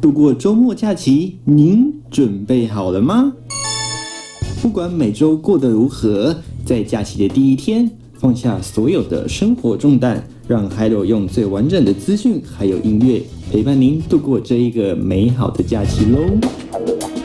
度过周末假期，您准备好了吗？不管每周过得如何，在假期的第一天，放下所有的生活重担，让海螺用最完整的资讯还有音乐陪伴您度过这一个美好的假期喽。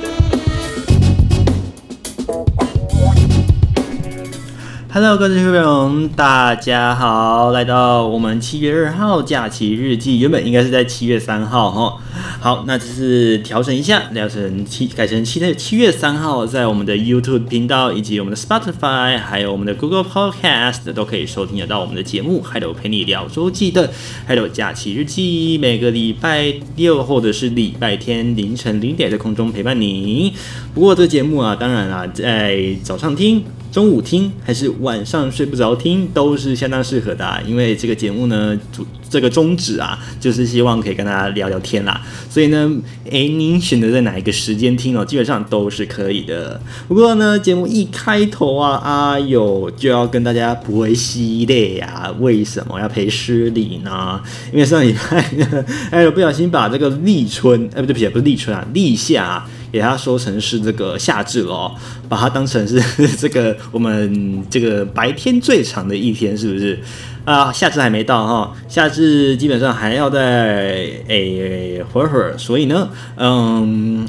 Hello，各位听众，大家好，来到我们七月二号假期日记，原本应该是在七月三号哈。好，那这是调整一下，调成七，改成七月七月三号，在我们的 YouTube 频道以及我们的 Spotify，还有我们的 Google Podcast 都可以收听得到我们的节目，还有陪你聊周记的，还有假期日记，每个礼拜六或者是礼拜天凌晨零点在空中陪伴你。不过这节目啊，当然啊，在早上听。中午听还是晚上睡不着听都是相当适合的啊，因为这个节目呢，主这个宗旨啊，就是希望可以跟大家聊聊天啦。所以呢，诶，您选择在哪一个时间听哦，基本上都是可以的。不过呢，节目一开头啊，啊哟就要跟大家陪系列呀，为什么要陪失礼呢？因为上礼拜呢，哎呦，不小心把这个立春，哎，不对不起，不是立春啊，立夏。给它说成是这个夏至了哦，把它当成是 这个我们这个白天最长的一天，是不是啊？夏至还没到哈，夏至基本上还要再诶会会儿，所以呢，嗯，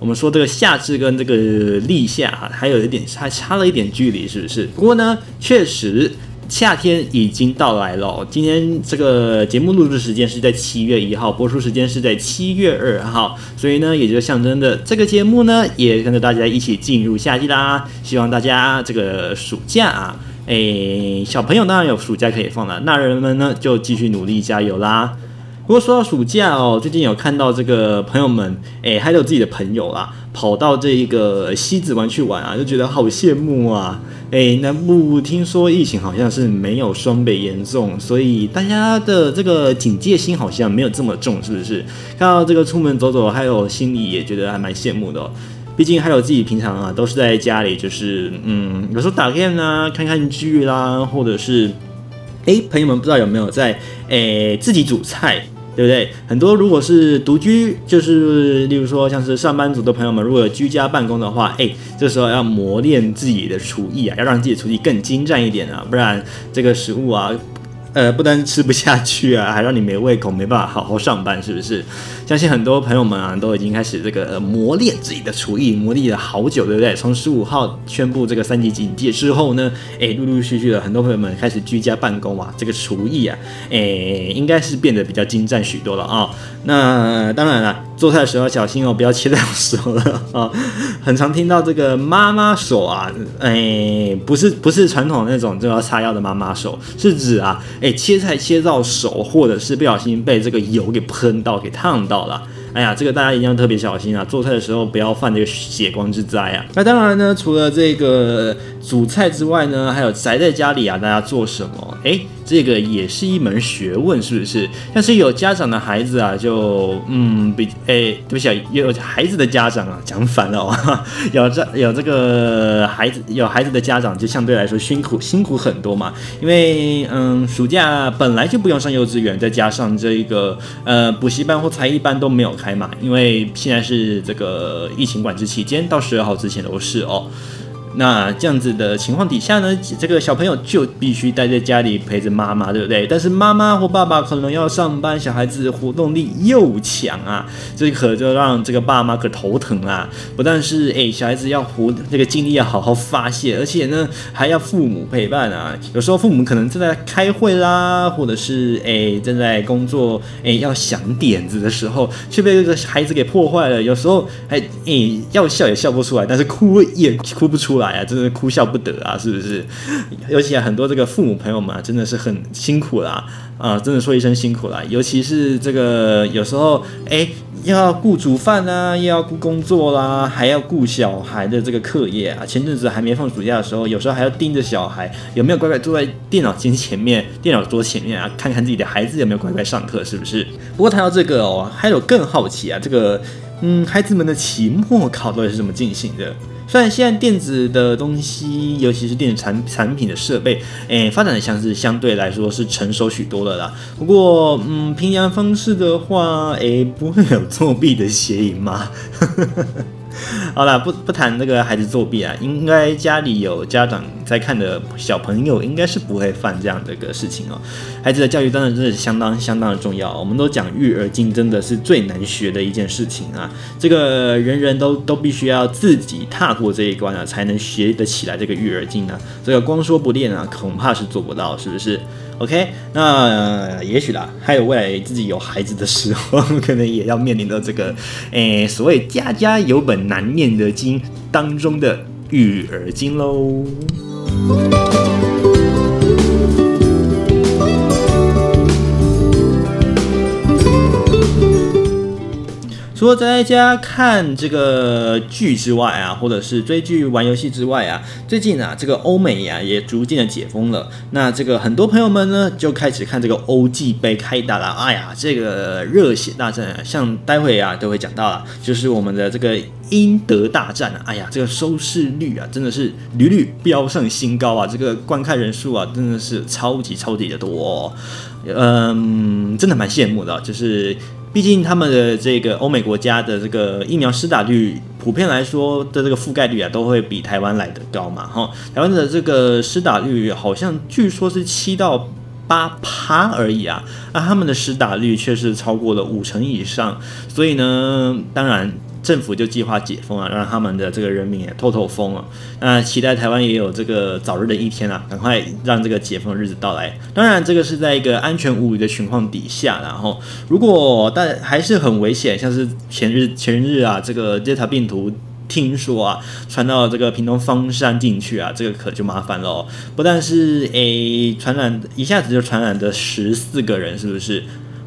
我们说这个夏至跟这个立夏还有一点还差了一点距离，是不是？不过呢，确实。夏天已经到来了。今天这个节目录制时间是在七月一号，播出时间是在七月二号，所以呢，也就象征着这个节目呢，也跟着大家一起进入夏季啦。希望大家这个暑假啊，诶，小朋友当然有暑假可以放了，那人们呢就继续努力加油啦。不过说到暑假哦，最近有看到这个朋友们，诶，还有自己的朋友啦，跑到这一个西子湾去玩啊，就觉得好羡慕啊。诶，南部听说疫情好像是没有双北严重，所以大家的这个警戒心好像没有这么重，是不是？看到这个出门走走，还有心里也觉得还蛮羡慕的哦。毕竟还有自己平常啊，都是在家里，就是嗯，有时候打 game 啊，看看剧啦，或者是，诶，朋友们不知道有没有在诶自己煮菜。对不对？很多如果是独居，就是例如说像是上班族的朋友们，如果有居家办公的话，哎，这时候要磨练自己的厨艺啊，要让自己的厨艺更精湛一点啊，不然这个食物啊。呃，不单吃不下去啊，还让你没胃口，没办法好好上班，是不是？相信很多朋友们啊，都已经开始这个、磨练自己的厨艺，磨砺了好久，对不对？从十五号宣布这个三级警戒之后呢，哎，陆陆续续的很多朋友们开始居家办公啊，这个厨艺啊，哎，应该是变得比较精湛许多了啊、那当然了，做菜的时候小心哦，不要切到手了啊、很常听到这个妈妈手啊，哎，不是不是传统那种就要擦药的妈妈手，是指啊。哎，切菜切到手，或者是不小心被这个油给喷到、给烫到好了。哎呀，这个大家一定要特别小心啊！做菜的时候不要犯这个血光之灾啊！那当然呢，除了这个煮菜之外呢，还有宅在家里啊，大家做什么？哎。这个也是一门学问，是不是？但是有家长的孩子啊，就嗯，比哎，对不起啊，有孩子的家长啊，讲反了哦。有这有这个孩子有孩子的家长，就相对来说辛苦辛苦很多嘛。因为嗯，暑假本来就不用上幼稚园，再加上这一个呃补习班或才艺班都没有开嘛。因为现在是这个疫情管制期间，到十二号之前都是哦。那这样子的情况底下呢，这个小朋友就必须待在家里陪着妈妈，对不对？但是妈妈或爸爸可能要上班，小孩子活动力又强啊，这可就让这个爸妈可头疼啊。不但是哎，小孩子要活这个精力要好好发泄，而且呢还要父母陪伴啊。有时候父母可能正在开会啦，或者是哎正在工作，哎要想点子的时候，却被这个孩子给破坏了。有时候还哎要笑也笑不出来，但是哭也哭不出来。哎呀，真的哭笑不得啊，是不是？尤其啊，很多这个父母朋友们啊，真的是很辛苦啦，啊，真的说一声辛苦啦。尤其是这个有时候，哎，又要顾煮饭啊，又要顾工作啦，还要顾小孩的这个课业啊。前阵子还没放暑假的时候，有时候还要盯着小孩有没有乖乖坐在电脑机前面、电脑桌前面啊，看看自己的孩子有没有乖乖上课，是不是？不过谈到这个哦，还有更好奇啊，这个嗯，孩子们的期末考到底是怎么进行的？虽然现在电子的东西，尤其是电子产产品的设备，诶，发展的像是相对来说是成熟许多了啦。不过，嗯，平阳方式的话，诶，不会有作弊的嫌疑吗？好了，不不谈那个孩子作弊啊，应该家里有家长在看的小朋友，应该是不会犯这样的一个事情哦。孩子的教育当然真的是相当相当的重要，我们都讲育儿经真的是最难学的一件事情啊，这个人人都都必须要自己踏过这一关啊，才能学得起来这个育儿经啊。这个光说不练啊，恐怕是做不到，是不是？OK，那、也许啦，还有未来自己有孩子的时候，可能也要面临到这个，诶、所谓家家有本难念的经当中的育儿经喽。除了在家看这个剧之外啊，或者是追剧、玩游戏之外啊，最近啊，这个欧美呀、啊、也逐渐的解封了。那这个很多朋友们呢，就开始看这个欧际杯开打了。哎呀，这个热血大战啊，像待会啊都会讲到了，就是我们的这个英德大战啊。哎呀，这个收视率啊，真的是屡屡飙上新高啊！这个观看人数啊，真的是超级超级的多、嗯，真的蛮羡慕的，就是。毕竟他们的这个欧美国家的这个疫苗施打率，普遍来说的这个覆盖率啊，都会比台湾来的高嘛，哈。台湾的这个施打率好像据说是七到八趴而已啊，那他们的施打率却是超过了五成以上，所以呢，当然。政府就计划解封啊，让他们的这个人民也透透风啊。那期待台湾也有这个早日的一天啊，赶快让这个解封的日子到来。当然，这个是在一个安全无虞的情况底下，然后如果但还是很危险，像是前日前日啊，这个 Delta 病毒听说啊传到这个屏东方山进去啊，这个可就麻烦了哦。不但是诶传染一下子就传染的十四个人，是不是？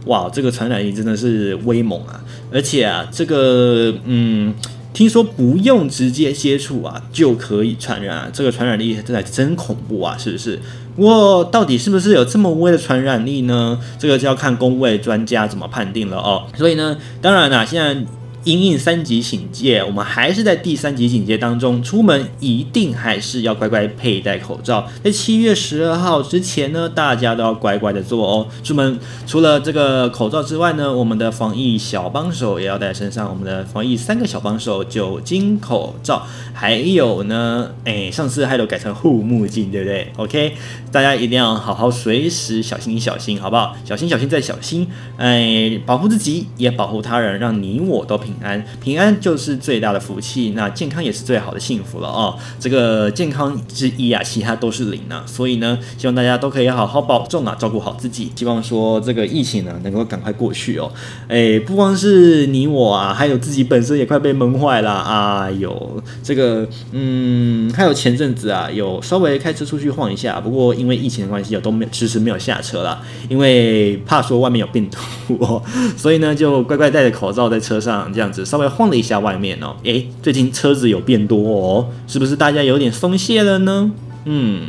哇，这个传染力真的是威猛啊！而且啊，这个嗯，听说不用直接接触啊就可以传染啊，这个传染力真的真恐怖啊，是不是？不过到底是不是有这么微的传染力呢？这个就要看公卫专家怎么判定了哦。所以呢，当然啦，现在。因应三级警戒，我们还是在第三级警戒当中，出门一定还是要乖乖佩戴口罩。在七月十二号之前呢，大家都要乖乖的做哦。出门除了这个口罩之外呢，我们的防疫小帮手也要带身上。我们的防疫三个小帮手：酒精、口罩，还有呢，哎，上次还有改成护目镜，对不对？OK，大家一定要好好随时小心小心，好不好？小心小心再小心，哎，保护自己也保护他人，让你我都平。安，平安就是最大的福气，那健康也是最好的幸福了哦。这个健康之一啊，其他都是零啊。所以呢，希望大家都可以好好保重啊，照顾好自己。希望说这个疫情呢，能够赶快过去哦。哎，不光是你我啊，还有自己本身也快被闷坏了啊。有这个，嗯，还有前阵子啊，有稍微开车出去晃一下，不过因为疫情的关系，有都没有迟迟没有下车了，因为怕说外面有病毒哦，所以呢，就乖乖戴着口罩在车上。这样子稍微晃了一下外面哦，诶，最近车子有变多哦，是不是大家有点松懈了呢？嗯，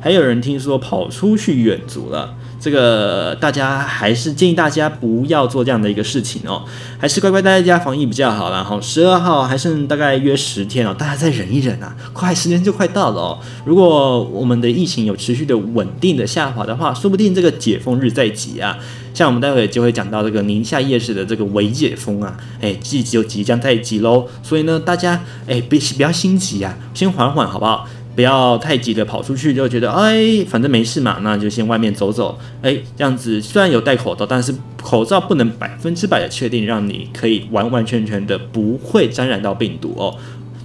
还有人听说跑出去远足了。这个大家还是建议大家不要做这样的一个事情哦，还是乖乖待在家防疫比较好啦。好，十二号还剩大概约十天哦，大家再忍一忍啊，快时间就快到了哦。如果我们的疫情有持续的稳定的下滑的话，说不定这个解封日在即啊。像我们待会就会讲到这个宁夏夜市的这个维解封啊，哎，即就即将在即喽。所以呢，大家哎别不要心急啊，先缓缓好不好？不要太急的跑出去，就觉得哎，反正没事嘛，那就先外面走走。哎，这样子虽然有戴口罩，但是口罩不能百分之百的确定让你可以完完全全的不会沾染到病毒哦。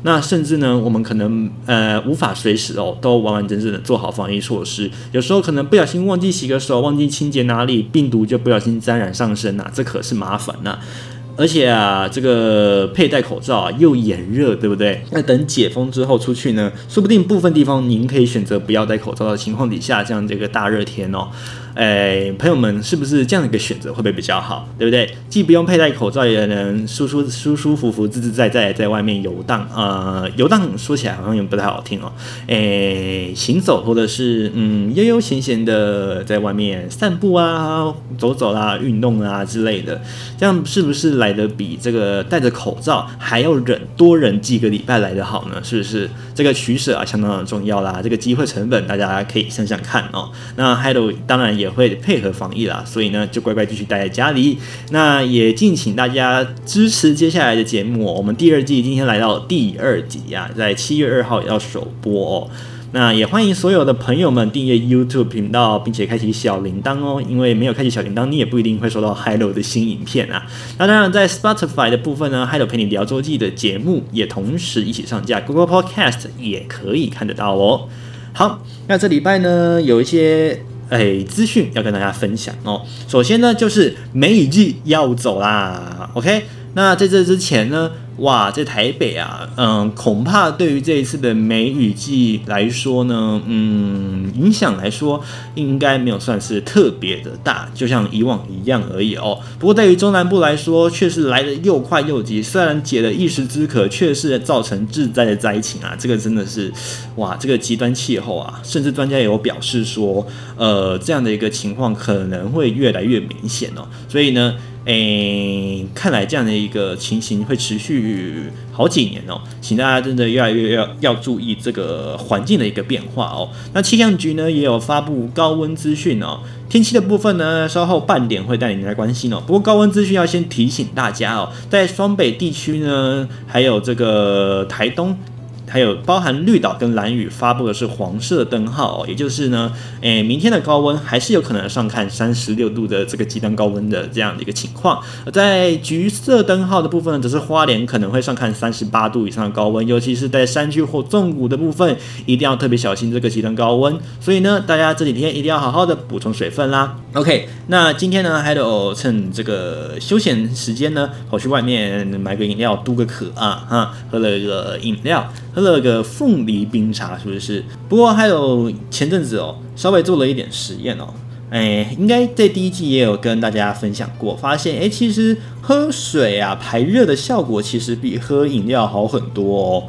那甚至呢，我们可能呃无法随时哦都完完整整的做好防疫措施。有时候可能不小心忘记洗个手，忘记清洁哪里，病毒就不小心沾染上身呐，这可是麻烦呐。而且啊，这个佩戴口罩啊又炎热，对不对？那等解封之后出去呢，说不定部分地方您可以选择不要戴口罩的情况底下，这样这个大热天哦，哎，朋友们是不是这样的一个选择会不会比较好，对不对？既不用佩戴口罩，也能舒舒舒舒服服、自自在在在外面游荡。呃，游荡说起来好像也不太好听哦。哎，行走或者是嗯悠悠闲闲的在外面散步啊、走走啦、啊、运动啊之类的，这样是不是来得比这个戴着口罩还要忍多忍几个礼拜来得好呢？是不是？这个取舍啊，相当的重要啦。这个机会成本，大家可以想想看哦。那 Hello 当然也会配合防疫啦，所以呢就乖乖继续待在家里。那也敬请大家支持接下来的节目。我们第二季今天来到第二集啊，在七月二号也要首播哦。那也欢迎所有的朋友们订阅 YouTube 频道，并且开启小铃铛哦。因为没有开启小铃铛，你也不一定会收到 Hello 的新影片啊。那当然，在 Spotify 的部分呢，Hello 陪你聊周记的节目也同时一起上架，Google Podcast 也可以看得到哦。好，那这礼拜呢，有一些诶资讯要跟大家分享哦。首先呢，就是梅雨季要走啦。OK，那在这之前呢。哇，在台北啊，嗯，恐怕对于这一次的梅雨季来说呢，嗯，影响来说应该没有算是特别的大，就像以往一样而已哦。不过对于中南部来说，却是来的又快又急，虽然解了一时之渴，却是造成致灾的灾情啊。这个真的是，哇，这个极端气候啊，甚至专家也有表示说，呃，这样的一个情况可能会越来越明显哦。所以呢。诶，看来这样的一个情形会持续去好几年哦，请大家真的越来越要要注意这个环境的一个变化哦。那气象局呢也有发布高温资讯哦，天气的部分呢稍后半点会带你来关心哦。不过高温资讯要先提醒大家哦，在双北地区呢，还有这个台东。还有包含绿岛跟兰屿发布的是黄色灯号，也就是呢，诶，明天的高温还是有可能上看三十六度的这个极端高温的这样的一个情况。而在橘色灯号的部分呢，则是花莲可能会上看三十八度以上的高温，尤其是在山区或纵谷的部分，一定要特别小心这个极端高温。所以呢，大家这几天一定要好好的补充水分啦。OK，那今天呢，还有趁这个休闲时间呢，跑去外面买个饮料，嘟个渴啊，哈，喝了一个饮料。喝了个凤梨冰茶，是不是？不过还有前阵子哦，稍微做了一点实验哦，哎，应该在第一季也有跟大家分享过，发现哎，其实喝水啊排热的效果其实比喝饮料好很多哦。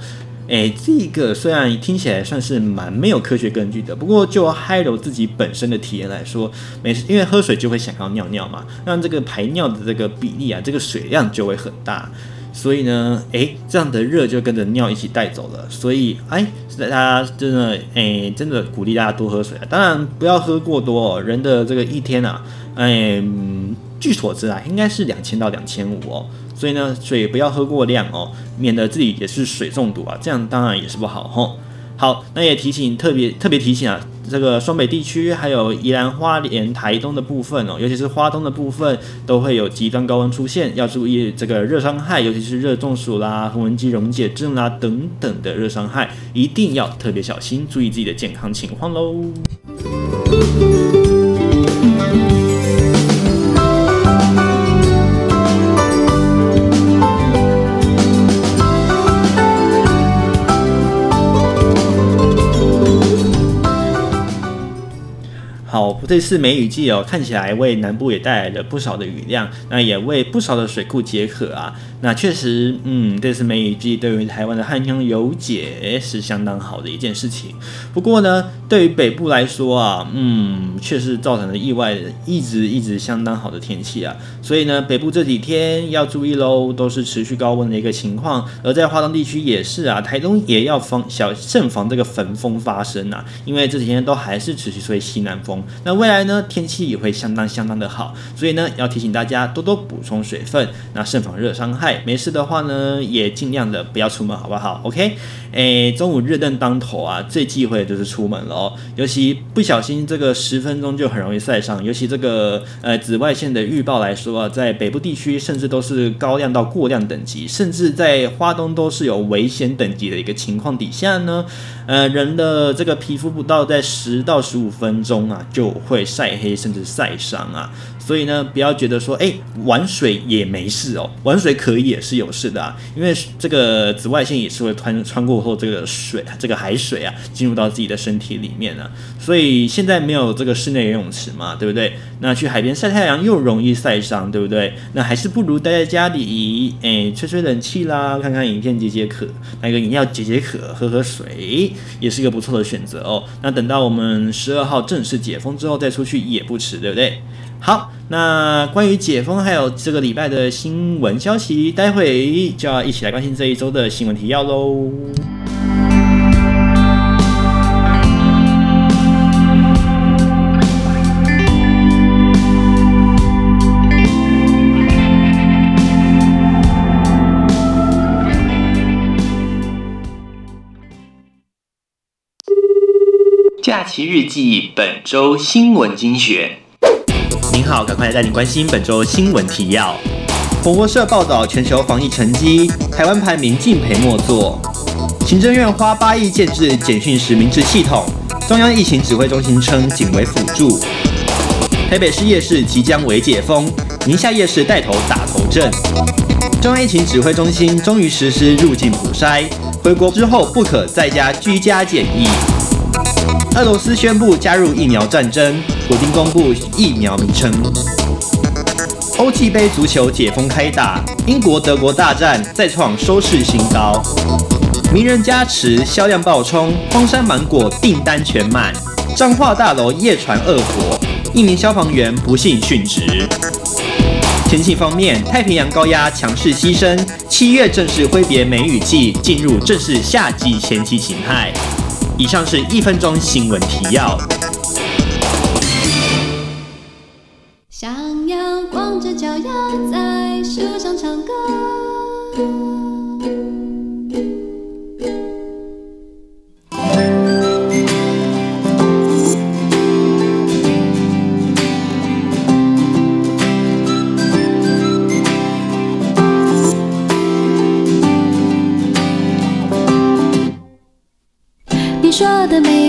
哎，这个虽然听起来算是蛮没有科学根据的，不过就 Hello 自己本身的体验来说，每次因为喝水就会想要尿尿嘛，让这个排尿的这个比例啊，这个水量就会很大。所以呢，诶，这样的热就跟着尿一起带走了。所以，哎，大家真的，诶，真的鼓励大家多喝水啊。当然，不要喝过多哦。人的这个一天啊，哎，据所知啊，应该是两千到两千五哦。所以呢，水不要喝过量哦，免得自己也是水中毒啊。这样当然也是不好吼。好，那也提醒，特别特别提醒啊。这个双北地区还有宜兰花莲台东的部分哦，尤其是花东的部分，都会有极端高温出现，要注意这个热伤害，尤其是热中暑啦、横纹肌溶解症啦等等的热伤害，一定要特别小心，注意自己的健康情况喽。好，这次梅雨季哦，看起来为南部也带来了不少的雨量，那也为不少的水库解渴啊。那确实，嗯，这次梅雨季对于台湾的旱乡有解是相当好的一件事情。不过呢，对于北部来说啊，嗯，确实造成了意外，一直一直相当好的天气啊。所以呢，北部这几天要注意喽，都是持续高温的一个情况。而在花东地区也是啊，台东也要防小慎防这个焚风发生啊，因为这几天都还是持续吹西南风。那未来呢，天气也会相当相当的好，所以呢，要提醒大家多多补充水分，那慎防热伤害。没事的话呢，也尽量的不要出门，好不好？OK，诶，中午热灯当头啊，最忌讳的就是出门了哦。尤其不小心这个十分钟就很容易晒伤。尤其这个呃紫外线的预报来说啊，在北部地区甚至都是高亮到过亮等级，甚至在花东都是有危险等级的一个情况底下呢，呃，人的这个皮肤不到在十到十五分钟啊，就会晒黑甚至晒伤啊。所以呢，不要觉得说，哎，玩水也没事哦，玩水可以也是有事的啊，因为这个紫外线也是会穿穿过后这个水，这个海水啊，进入到自己的身体里面啊。所以现在没有这个室内游泳池嘛，对不对？那去海边晒太阳又容易晒伤，对不对？那还是不如待在家里，哎，吹吹冷气啦，看看影片解解渴，买个饮料解解渴，喝喝水，也是一个不错的选择哦。那等到我们十二号正式解封之后再出去也不迟，对不对？好，那关于解封还有这个礼拜的新闻消息，待会就要一起来关心这一周的新闻提要喽。假期日记本周新闻精选。好，赶快来带你关心本周新闻提要。彭博社报道全球防疫成绩，台湾排名敬陪末座。行政院花八亿建置简讯实名制系统，中央疫情指挥中心称仅为辅助。台北市夜市即将微解封，宁夏夜市带头打头阵。中央疫情指挥中心终于实施入境普筛，回国之后不可在家居家检疫。俄罗斯宣布加入疫苗战争，普京公布疫苗名称。欧际杯足球解封开打，英国德国大战再创收视新高。名人加持，销量爆冲，荒山芒果订单全满。彰化大楼夜传恶火，一名消防员不幸殉职。天气方面，太平洋高压强势西伸，七月正式挥别梅雨季，进入正式夏季前期形态。以上是一分钟新闻提要。想要光着脚丫在树上唱歌。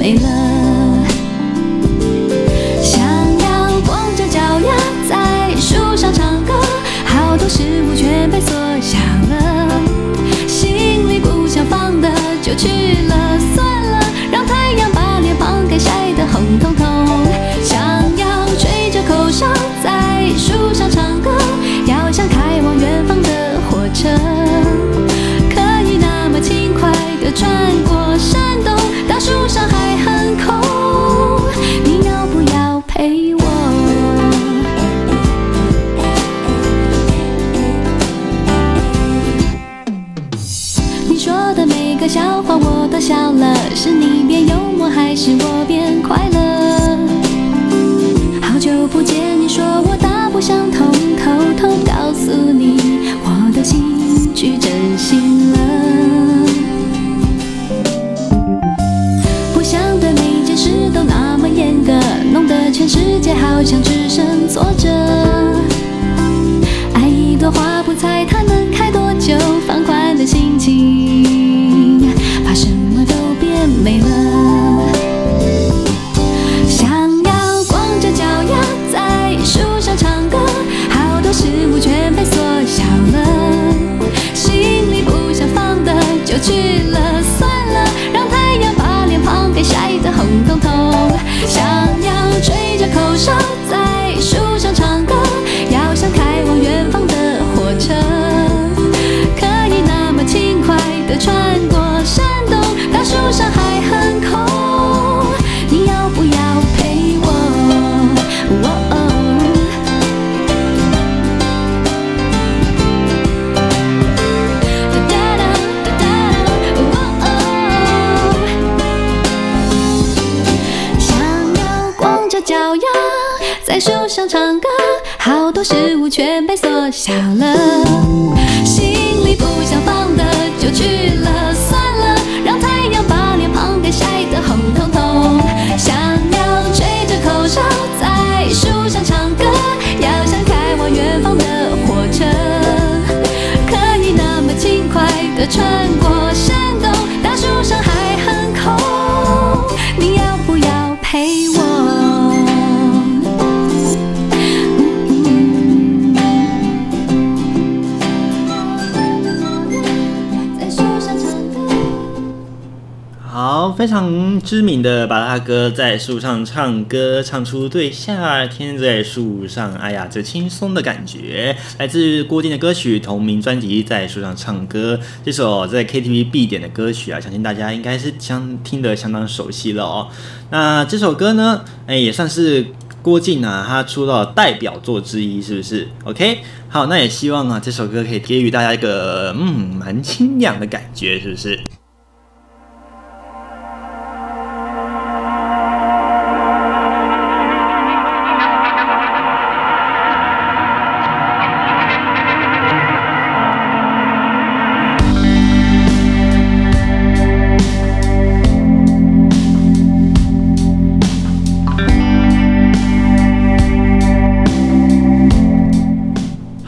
没了，想要光着脚丫在树上唱歌，好多事物全被缩好像只剩坐着，爱一朵花不猜它能开多久，放宽的心情，怕什么都变没了。想要光着脚丫在树上唱歌，好多事物全被缩小了，心里不想放的就去了，算了，让太阳把脸庞给晒得红彤彤。想要。吹着口哨唱歌，好多事物全被缩小了，非常知名的巴拉哥，在树上唱歌，唱出对夏天在树上，哎呀，这轻松的感觉，来自郭靖的歌曲同名专辑《在树上唱歌》。这首在 KTV 必点的歌曲啊，相信大家应该是相听得相当熟悉了哦。那这首歌呢，哎，也算是郭靖啊，他出道代表作之一，是不是？OK，好，那也希望啊，这首歌可以给予大家一个嗯，蛮清凉的感觉，是不是？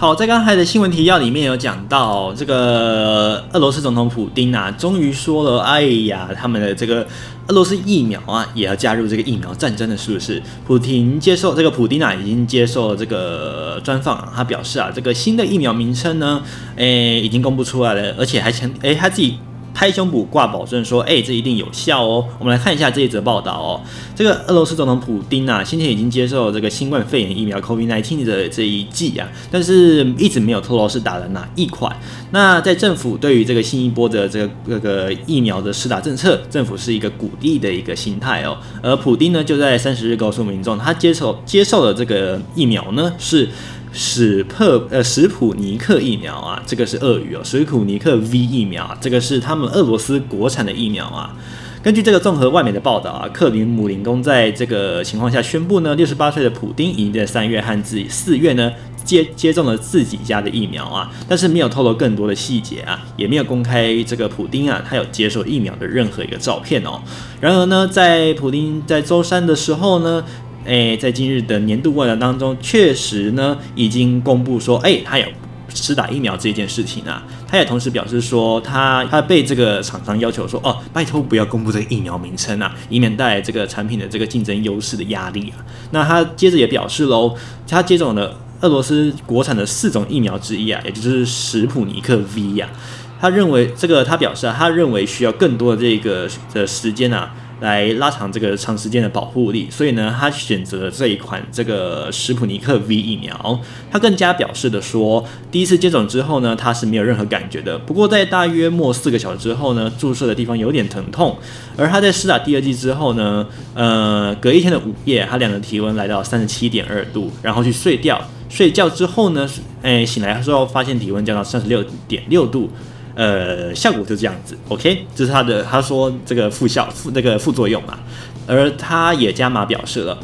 好，在刚才的新闻提要里面有讲到，这个俄罗斯总统普丁啊，终于说了，哎呀，他们的这个俄罗斯疫苗啊，也要加入这个疫苗战争的，是不是？普丁接受这个普丁啊，已经接受了这个专访啊，他表示啊，这个新的疫苗名称呢，诶，已经公布出来了，而且还强，诶，他自己。拍胸脯挂保证说：“哎、这一定有效哦！”我们来看一下这一则报道哦。这个俄罗斯总统普丁啊，先前已经接受这个新冠肺炎疫苗 COVID-19 的这一剂啊，但是一直没有透露是打了哪一款。那在政府对于这个新一波的这个这个疫苗的施打政策，政府是一个鼓励的一个心态哦。而普丁呢，就在三十日告诉民众，他接受接受的这个疫苗呢是。史特呃史普尼克疫苗啊，这个是俄语哦，史普尼克 V 疫苗啊，这个是他们俄罗斯国产的疫苗啊。根据这个综合外媒的报道啊，克林姆林宫在这个情况下宣布呢，六十八岁的普丁已经在三月和自己四月呢接接种了自己家的疫苗啊，但是没有透露更多的细节啊，也没有公开这个普丁啊他有接受疫苗的任何一个照片哦。然而呢，在普丁在周三的时候呢。诶，在今日的年度问答当中，确实呢已经公布说，诶，他有施打疫苗这件事情啊。他也同时表示说，他他被这个厂商要求说，哦，拜托不要公布这个疫苗名称啊，以免带来这个产品的这个竞争优势的压力啊。那他接着也表示喽，他接种了俄罗斯国产的四种疫苗之一啊，也就是史普尼克 V 呀、啊。他认为这个，他表示啊，他认为需要更多的这个的时间啊。来拉长这个长时间的保护力，所以呢，他选择了这一款这个史普尼克 V 疫苗。他更加表示的说，第一次接种之后呢，他是没有任何感觉的。不过在大约末四个小时之后呢，注射的地方有点疼痛。而他在施打第二剂之后呢，呃，隔一天的午夜，他量的体温来到三十七点二度，然后去睡觉。睡觉之后呢，诶，醒来的时候发现体温降到三十六点六度。呃，效果就这样子，OK，这是他的，他说这个副效副那个副作用嘛，而他也加码表示了，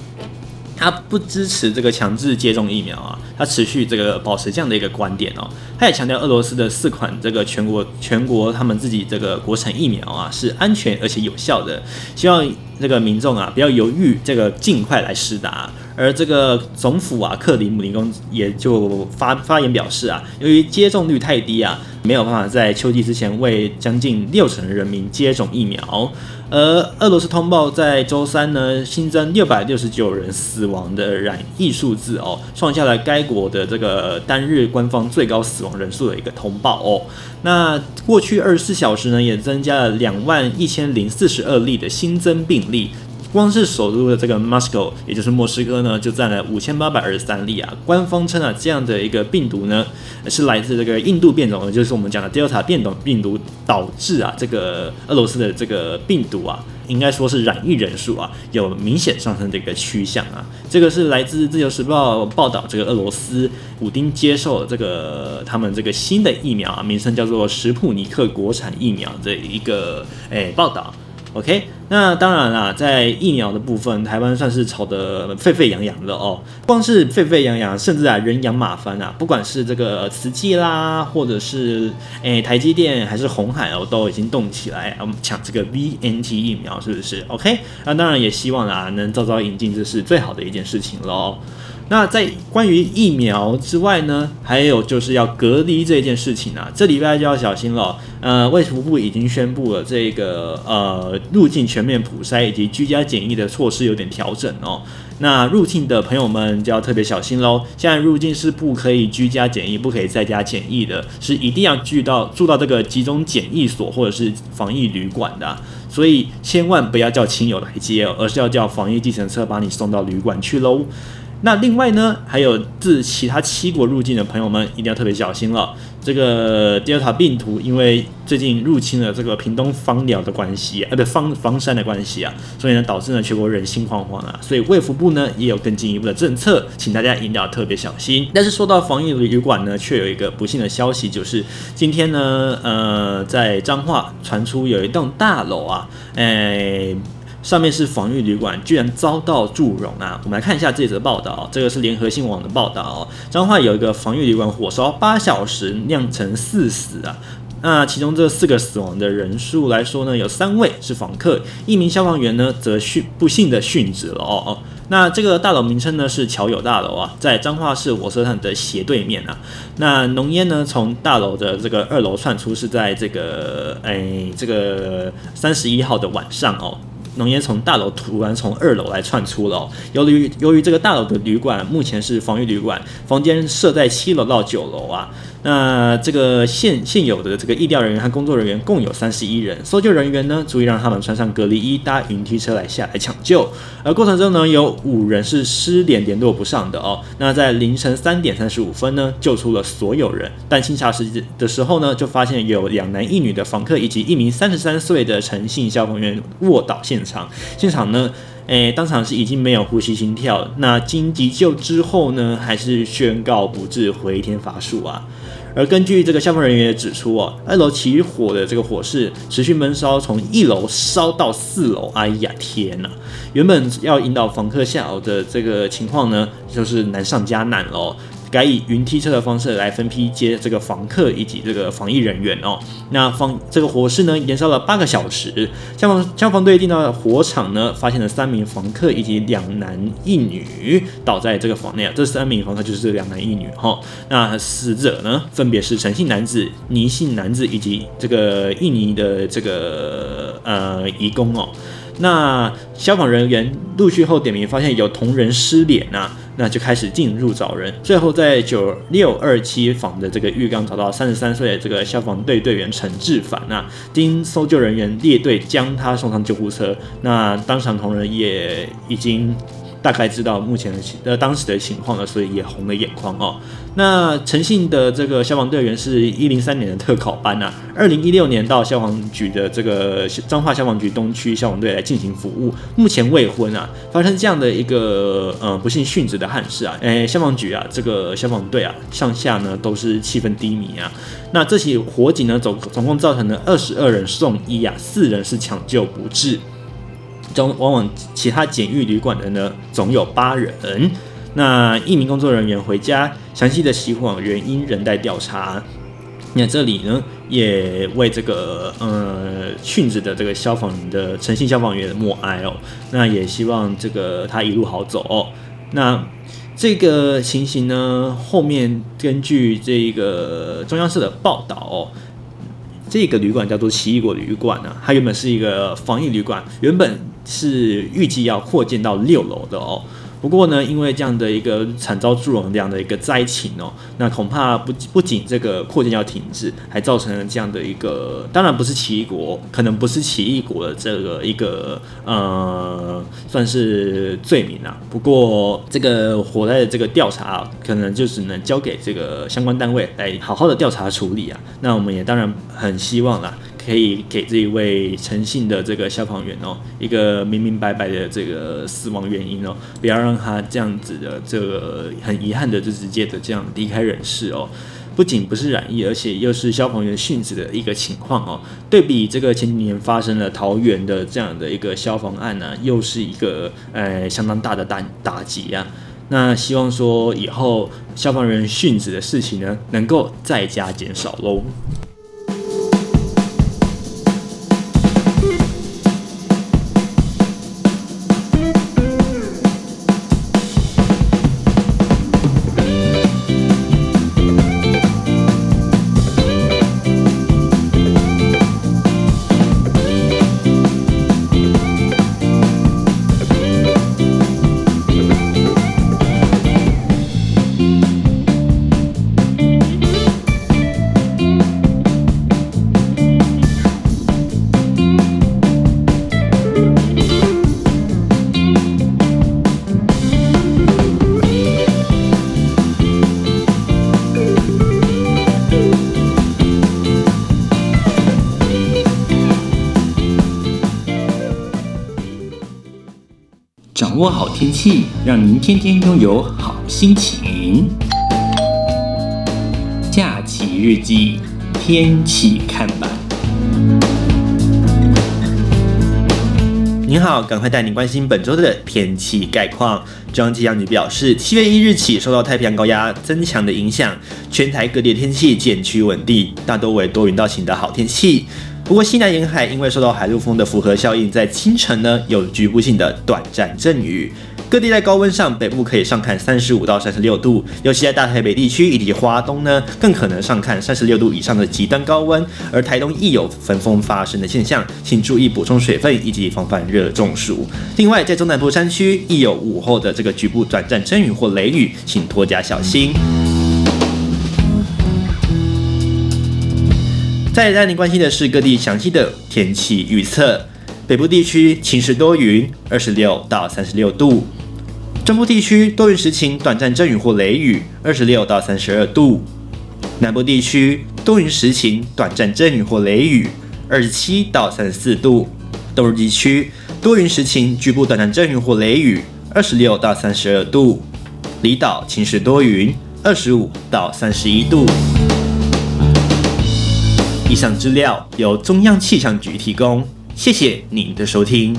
他不支持这个强制接种疫苗啊，他持续这个保持这样的一个观点哦，他也强调俄罗斯的四款这个全国全国他们自己这个国产疫苗啊是安全而且有效的，希望这个民众啊不要犹豫，这个尽快来施打。而这个总府啊，克里姆林宫也就发发言表示啊，由于接种率太低啊，没有办法在秋季之前为将近六成人民接种疫苗。而俄罗斯通报在周三呢，新增六百六十九人死亡的染疫数字哦，创下了该国的这个单日官方最高死亡人数的一个通报哦。那过去二十四小时呢，也增加了两万一千零四十二例的新增病例。光是首都的这个 Moscow，也就是莫斯科呢，就占了五千八百二十三例啊。官方称啊，这样的一个病毒呢，是来自这个印度变种，就是我们讲的 Delta 变种病毒导致啊，这个俄罗斯的这个病毒啊，应该说是染疫人数啊，有明显上升的一个趋向啊。这个是来自自由时报报道，这个俄罗斯普丁接受这个他们这个新的疫苗啊，名称叫做什普尼克国产疫苗的一个诶报道。OK，那当然啦，在疫苗的部分，台湾算是吵得沸沸扬扬的哦。光是沸沸扬扬，甚至啊人仰马翻啊，不管是这个慈济啦，或者是诶、台积电，还是红海哦，都已经动起来，我们抢这个 VNT 疫苗，是不是？OK，那当然也希望啊能早早引进，这是最好的一件事情喽。那在关于疫苗之外呢，还有就是要隔离这件事情啊，这礼拜就要小心了。呃，卫福部已经宣布了这个呃入境全面普筛以及居家检疫的措施有点调整哦。那入境的朋友们就要特别小心喽。现在入境是不可以居家检疫，不可以在家检疫的，是一定要住到住到这个集中检疫所或者是防疫旅馆的。所以千万不要叫亲友来接，而是要叫防疫计程车把你送到旅馆去喽。那另外呢，还有自其他七国入境的朋友们，一定要特别小心了。这个 Delta 病毒因为最近入侵了这个屏东枋寮的关系，呃，不，枋枋山的关系啊，所以呢，导致呢全国人心惶惶啊。所以卫福部呢也有更进一步的政策，请大家一定要特别小心。但是说到防疫旅馆呢，却有一个不幸的消息，就是今天呢，呃，在彰化传出有一栋大楼啊，哎。上面是防御旅馆，居然遭到祝融啊！我们来看一下这则报道，这个是联合新闻网的报道。彰化有一个防御旅馆火烧八小时，酿成四死啊！那其中这四个死亡的人数来说呢，有三位是房客，一名消防员呢则殉不幸的殉职了哦哦。那这个大楼名称呢是侨友大楼啊，在彰化市火车站的斜对面啊。那浓烟呢从大楼的这个二楼窜出，是在这个哎这个三十一号的晚上哦。浓烟从大楼突然从二楼来窜出了。由于由于这个大楼的旅馆目前是防御旅馆，房间设在七楼到九楼啊。那这个现现有的这个疫调人员和工作人员共有三十一人，搜救人员呢，足以让他们穿上隔离衣，搭云梯车来下来抢救。而过程中呢，有五人是失联联络不上的哦。那在凌晨三点三十五分呢，救出了所有人，但清查时的时候呢，就发现有两男一女的房客以及一名三十三岁的陈姓消防员卧倒现场。现场呢，诶，当场是已经没有呼吸心跳。那经急救之后呢，还是宣告不治，回天乏术啊。而根据这个消防人员也指出啊，二楼起火的这个火势持续闷烧，从一楼烧到四楼。哎呀，天哪！原本要引导房客下楼的这个情况呢，就是难上加难喽。改以云梯车的方式来分批接这个房客以及这个防疫人员哦。那防这个火势呢，延烧了八个小时。消防消防队进到火场呢，发现了三名房客以及两男一女倒在这个房内啊。这三名房客就是两男一女哈、哦。那死者呢，分别是陈姓男子、倪姓男子以及这个印尼的这个呃移工哦。那消防人员陆续后点名，发现有同仁失联啊，那就开始进入找人。最后在九六二七房的这个浴缸找到三十三岁的这个消防队队员陈志凡那，经搜救人员列队将他送上救护车。那当场同仁也已经。大概知道目前的呃当时的情况了，所以也红了眼眶哦。那陈姓的这个消防队员是一零三年的特考班啊，二零一六年到消防局的这个彰化消防局东区消防队来进行服务，目前未婚啊。发生这样的一个呃不幸殉职的憾事啊，诶，消防局啊这个消防队啊上下呢都是气氛低迷啊。那这起火警呢总总共造成了二十二人送医啊，四人是抢救不治。中往往其他检疫旅馆的呢，总有八人。那一名工作人员回家，详细的起火原因仍待调查。那这里呢，也为这个呃殉职的这个消防的诚信消防员默哀哦。那也希望这个他一路好走哦。那这个情形呢，后面根据这个中央社的报道哦。这个旅馆叫做奇异果旅馆呢，它原本是一个防疫旅馆，原本是预计要扩建到六楼的哦。不过呢，因为这样的一个惨遭祝融这样的一个灾情哦，那恐怕不不仅这个扩建要停止，还造成了这样的一个，当然不是奇异果，可能不是奇异果的这个一个呃，算是罪名啊。不过这个火灾的这个调查，可能就只能交给这个相关单位来好好的调查处理啊。那我们也当然很希望啦。可以给这一位诚信的这个消防员哦，一个明明白白的这个死亡原因哦，不要让他这样子的这个很遗憾的就直接的这样离开人世哦。不仅不是染疫，而且又是消防员殉职的一个情况哦。对比这个前几年发生了桃园的这样的一个消防案呢、又是一个呃相当大的打打击啊。那希望说以后消防员殉职的事情呢，能够再加减少喽。握好天气，让您天天拥有好心情。假期日记，天气看板。您好，赶快带您关心本周的天气概况。中央气象局表示，七月一日起，受到太平洋高压增强的影响，全台各地的天气渐趋稳定，大多为多云到晴的好天气。不过，西南沿海因为受到海陆风的复合效应，在清晨呢有局部性的短暂阵雨。各地在高温上，北部可以上看三十五到三十六度，尤其在大台北地区以及华东呢，更可能上看三十六度以上的极端高温。而台东亦有焚风发生的现象，请注意补充水分以及防范热中暑。另外，在中南部山区亦有午后的这个局部短暂阵雨或雷雨，请多加小心。再来，您关心的是各地详细的天气预测。北部地区晴时多云，二十六到三十六度；中部地区多云时晴，短暂阵雨或雷雨，二十六到三十二度；南部地区多云时晴，短暂阵雨或雷雨，二十七到三十四度；东部地区多云时晴，局部短暂阵雨或雷雨，二十六到三十二度；离岛晴时多云，二十五到三十一度。以上资料由中央气象局提供，谢谢您的收听。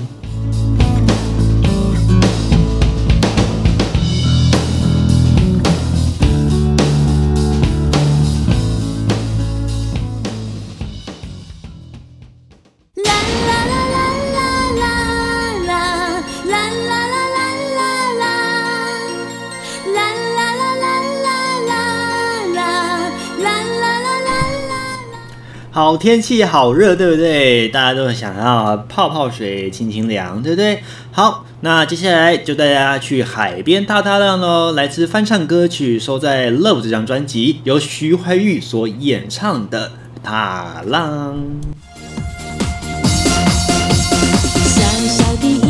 好天气，好热，对不对？大家都想要泡泡水，清清凉，对不对？好，那接下来就带大家去海边踏踏浪喽。来自翻唱歌曲收在《Love》这张专辑，由徐怀钰所演唱的《踏浪》。小小的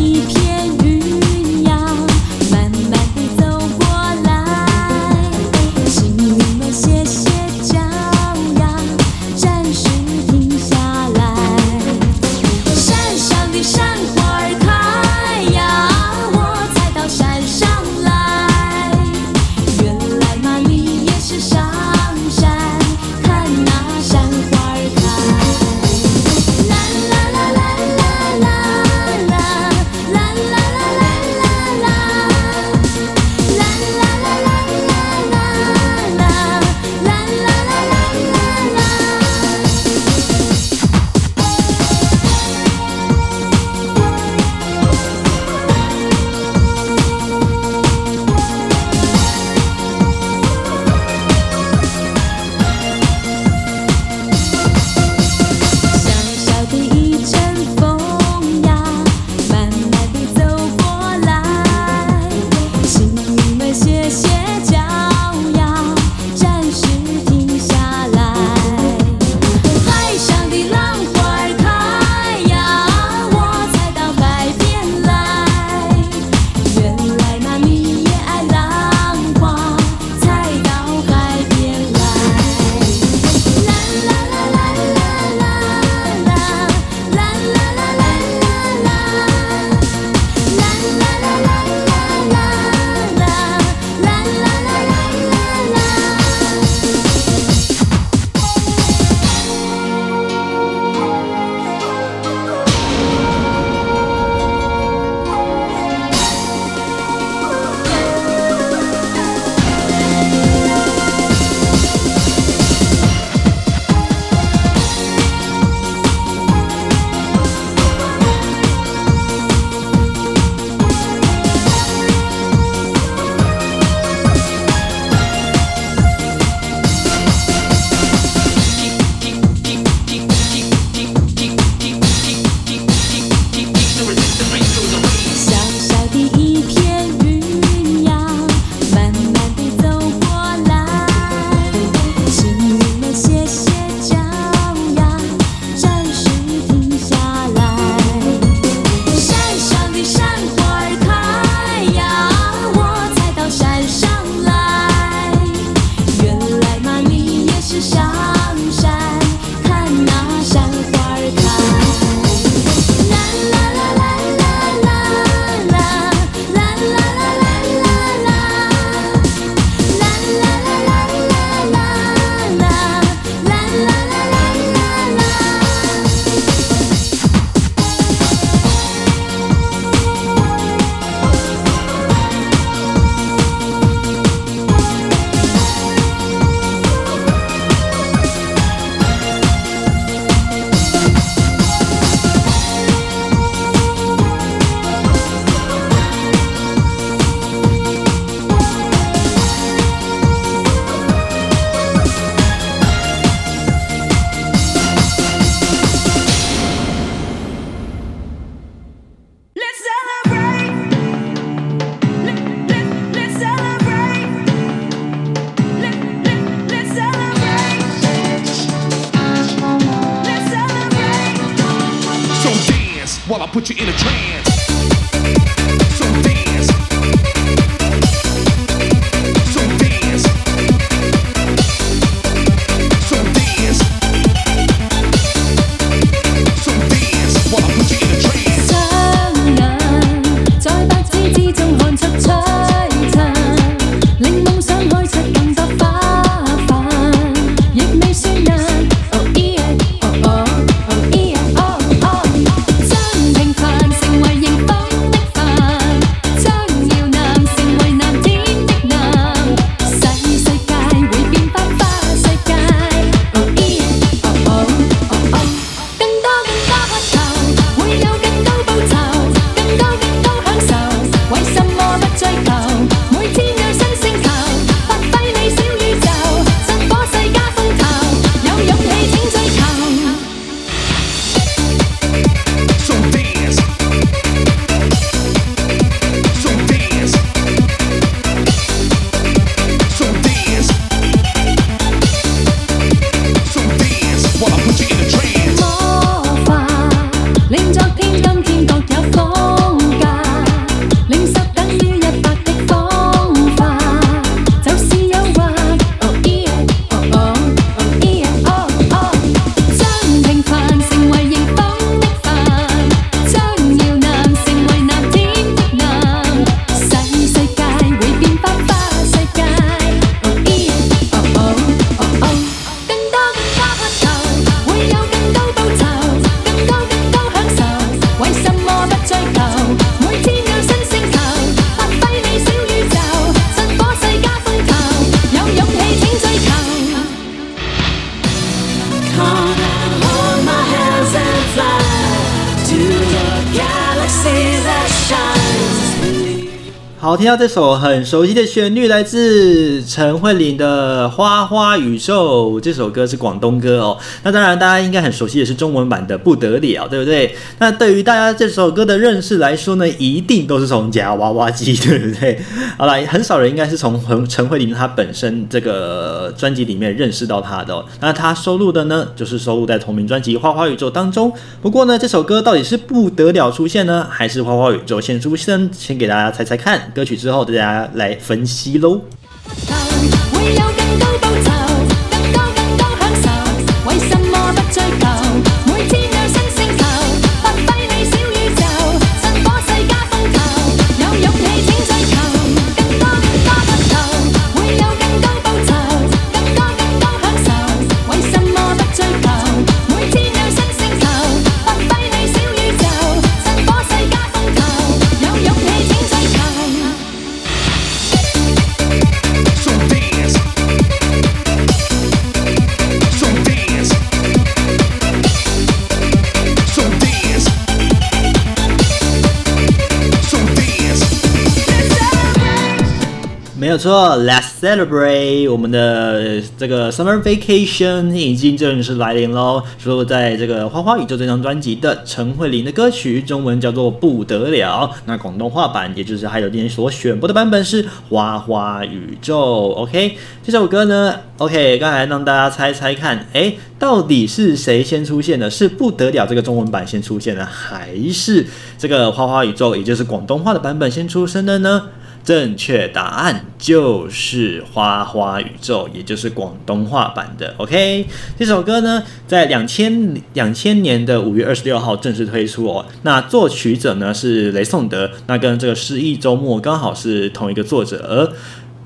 好，听到这首很熟悉的旋律，来自陈慧琳的《花花宇宙》。这首歌是广东歌哦。那当然，大家应该很熟悉的是中文版的《不得了》，对不对？那对于大家这首歌的认识来说呢，一定都是从夹娃娃机，对不对？好了，很少人应该是从陈慧琳她本身这个专辑里面认识到她的。那她收录的呢，就是收录在同名专辑《花花宇宙》当中。不过呢，这首歌到底是不得了出现呢，还是花花宇宙先出现？先给大家猜猜看。歌曲之后，大家来分析喽。没有错，Let's celebrate！我们的这个 Summer Vacation 已经正式来临喽。收录在这个《花花宇宙》这张专辑的陈慧琳的歌曲，中文叫做《不得了》，那广东话版，也就是还有今天所选播的版本是《花花宇宙》。OK，这首歌呢，OK，刚才让大家猜猜看，哎，到底是谁先出现的？是《不得了》这个中文版先出现的，还是这个《花花宇宙》，也就是广东话的版本先出生的呢？正确答案就是《花花宇宙》，也就是广东话版的。OK，这首歌呢，在两千两千年的五月二十六号正式推出哦。那作曲者呢是雷颂德，那跟这个失忆周末刚好是同一个作者，而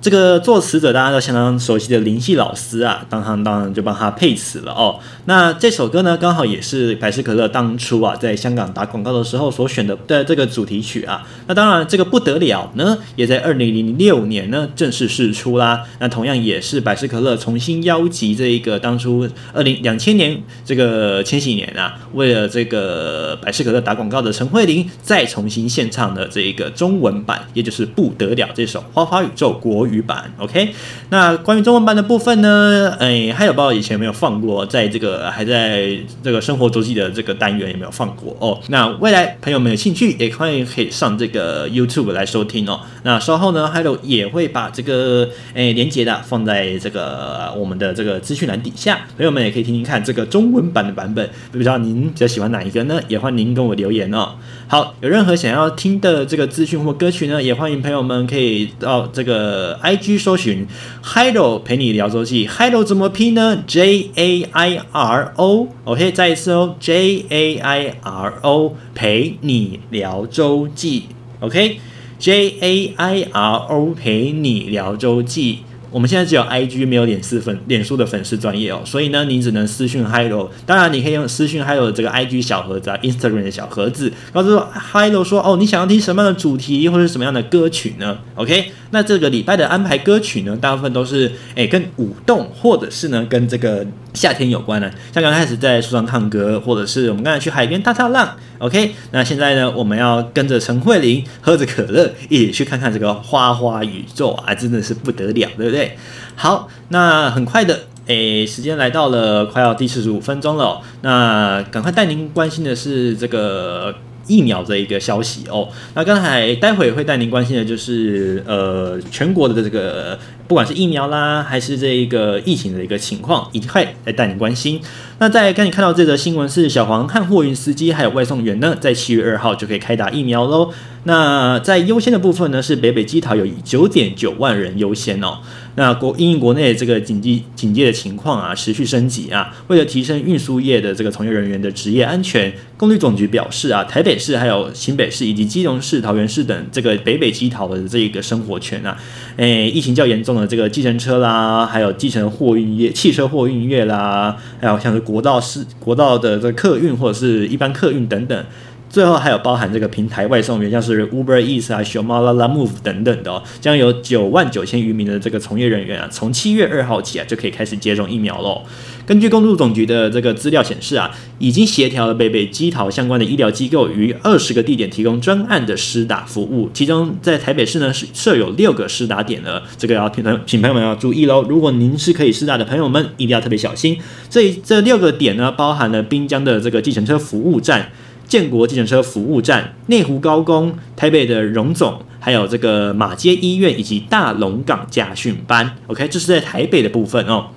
这个作词者大家都相当熟悉的林夕老师啊，当然当然就帮他配词了哦。那这首歌呢，刚好也是百事可乐当初啊在香港打广告的时候所选的的这个主题曲啊。那当然，这个不得了呢，也在二零零六年呢正式释出啦。那同样也是百事可乐重新邀集这一个当初二零两千年这个千禧年啊，为了这个百事可乐打广告的陈慧琳再重新献唱的这一个中文版，也就是不得了这首《花花宇宙》国语语版。OK，那关于中文版的部分呢？哎，还有不知道以前有没有放过，在这个还在这个生活周记的这个单元有没有放过哦？那未来朋友们有兴趣也欢迎可以上这个 YouTube 来收听哦。那稍后呢，还有也会把这个哎连接的放在这个我们的这个资讯栏底下，朋友们也可以听听看这个中文版的版本，不知道您比较喜欢哪一个呢？也欢迎您跟我留言哦。好，有任何想要听的这个资讯或歌曲呢，也欢迎朋友们可以到这个 IG 搜寻 Jairo 陪你聊周记。Jairo 怎么拼呢？J A I R O，OK，再一次哦，J A I R O 陪你聊周记，OK，J A I R O 陪你聊周记。我们现在只有 IG 没有脸书粉脸书的粉丝专业哦，所以呢，你只能私讯 Hello。当然，你可以用私讯 Hello 这个 IG 小盒子啊，Instagram 的小盒子，告诉 Hello 说哦，你想要听什么样的主题或者什么样的歌曲呢？OK。那这个礼拜的安排歌曲呢，大部分都是诶跟舞动，或者是呢跟这个夏天有关的，像刚开始在树上唱歌，或者是我们刚才去海边踏踏浪，OK。那现在呢，我们要跟着陈慧琳喝着可乐，一起去看看这个花花宇宙啊，真的是不得了，对不对？好，那很快的，诶，时间来到了快要第四十五分钟了，那赶快带您关心的是这个。疫苗的一个消息哦，那刚才待会会带您关心的就是呃全国的这个不管是疫苗啦，还是这一个疫情的一个情况，一块来带您关心。那在刚才看到这则新闻是小黄和货运司机还有外送员呢，在七月二号就可以开打疫苗喽。那在优先的部分呢，是北北基桃有九点九万人优先哦。那国因应国内这个紧急警戒的情况啊，持续升级啊，为了提升运输业的这个从业人员的职业安全，公路总局表示啊，台北市还有新北市以及基隆市、桃园市等这个北北基桃的这一个生活圈啊，诶，疫情较严重的这个计程车啦，还有计程货运业、汽车货运业啦，还有像是国道市、国道的这客运或者是一般客运等等。最后还有包含这个平台外送员，像是 Uber Eats 啊、熊猫、拉拉 Move 等等的哦，将有九万九千余名的这个从业人员啊，从七月二号起啊就可以开始接种疫苗喽。根据公路总局的这个资料显示啊，已经协调了北北基桃相关的医疗机构于二十个地点提供专案的施打服务，其中在台北市呢是设有六个施打点了，这个要请朋请朋友们要注意喽。如果您是可以施打的朋友们，一定要特别小心。这这六个点呢，包含了滨江的这个计程车服务站。建国计程车服务站、内湖高工、台北的荣总，还有这个马街医院以及大龙港驾训班。OK，这是在台北的部分哦。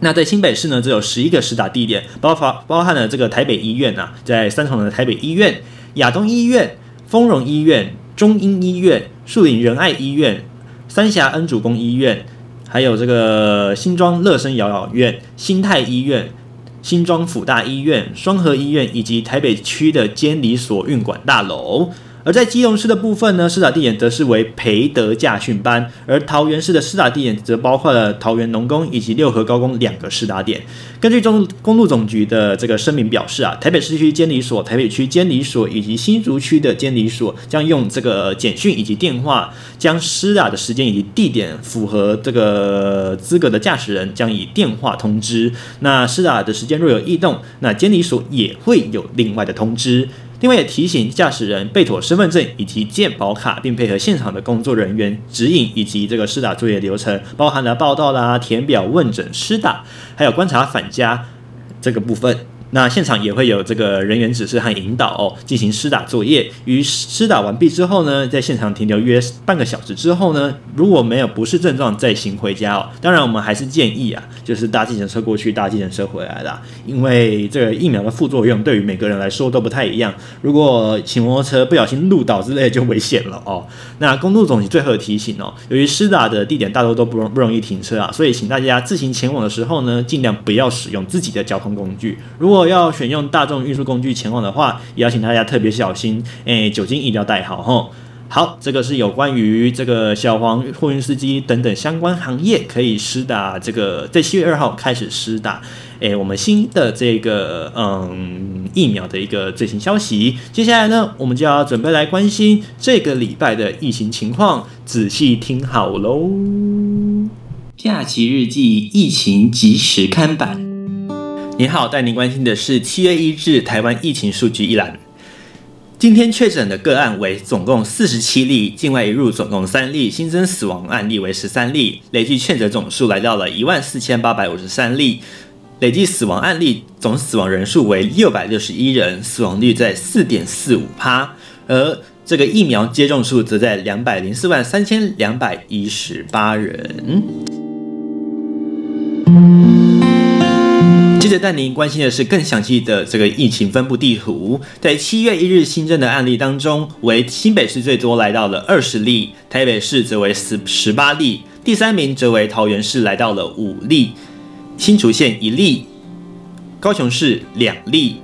那在新北市呢，只有十一个实打地点，包括包含了这个台北医院啊，在三重的台北医院、亚东医院、丰荣医院、中英医院、树林仁爱医院、三峡恩主公医院，还有这个新庄乐生养老院、新泰医院。新庄辅大医院、双和医院以及台北区的监理所运管大楼。而在基隆市的部分呢，施打地点则是为培德驾训班；而桃园市的施打地点则包括了桃园农工以及六合高工两个施打点。根据中公路总局的这个声明表示啊，台北市区监理所、台北区监理所以及新竹区的监理所将用这个简讯以及电话，将施打的时间以及地点符合这个资格的驾驶人将以电话通知。那施打的时间若有异动，那监理所也会有另外的通知。另外也提醒驾驶人备妥身份证以及健保卡，并配合现场的工作人员指引以及这个施打作业流程，包含了报到啦、填表、问诊、施打，还有观察返家这个部分。那现场也会有这个人员指示和引导哦，进行施打作业。于施打完毕之后呢，在现场停留约半个小时之后呢，如果没有不适症状，再行回家哦。当然，我们还是建议啊，就是搭计程车过去，搭计程车回来啦。因为这个疫苗的副作用对于每个人来说都不太一样。如果骑摩托车不小心路倒之类，就危险了哦。那公路总局最后提醒哦，由于施打的地点大多都不容不容易停车啊，所以请大家自行前往的时候呢，尽量不要使用自己的交通工具。如果要选用大众运输工具前往的话，也要请大家特别小心，诶，酒精一定要带好吼。好，这个是有关于这个小黄货运司机等等相关行业可以施打这个，在七月二号开始施打，诶，我们新的这个嗯疫苗的一个最新消息。接下来呢，我们就要准备来关心这个礼拜的疫情情况，仔细听好喽。假期日记疫情即时看板。你好，带您关心的是七月一日台湾疫情数据一览。今天确诊的个案为总共四十七例，境外移入总共三例，新增死亡案例为十三例，累计确诊总数来到了一万四千八百五十三例，累计死亡案例总死亡人数为六百六十一人，死亡率在四点四五趴，而这个疫苗接种数则在两百零四万三千两百一十八人。接着带您关心的是更详细的这个疫情分布地图。在七月一日新增的案例当中，为新北市最多，来到了二十例；台北市则为十十八例，第三名则为桃园市，来到了五例；新竹县一例，高雄市两例，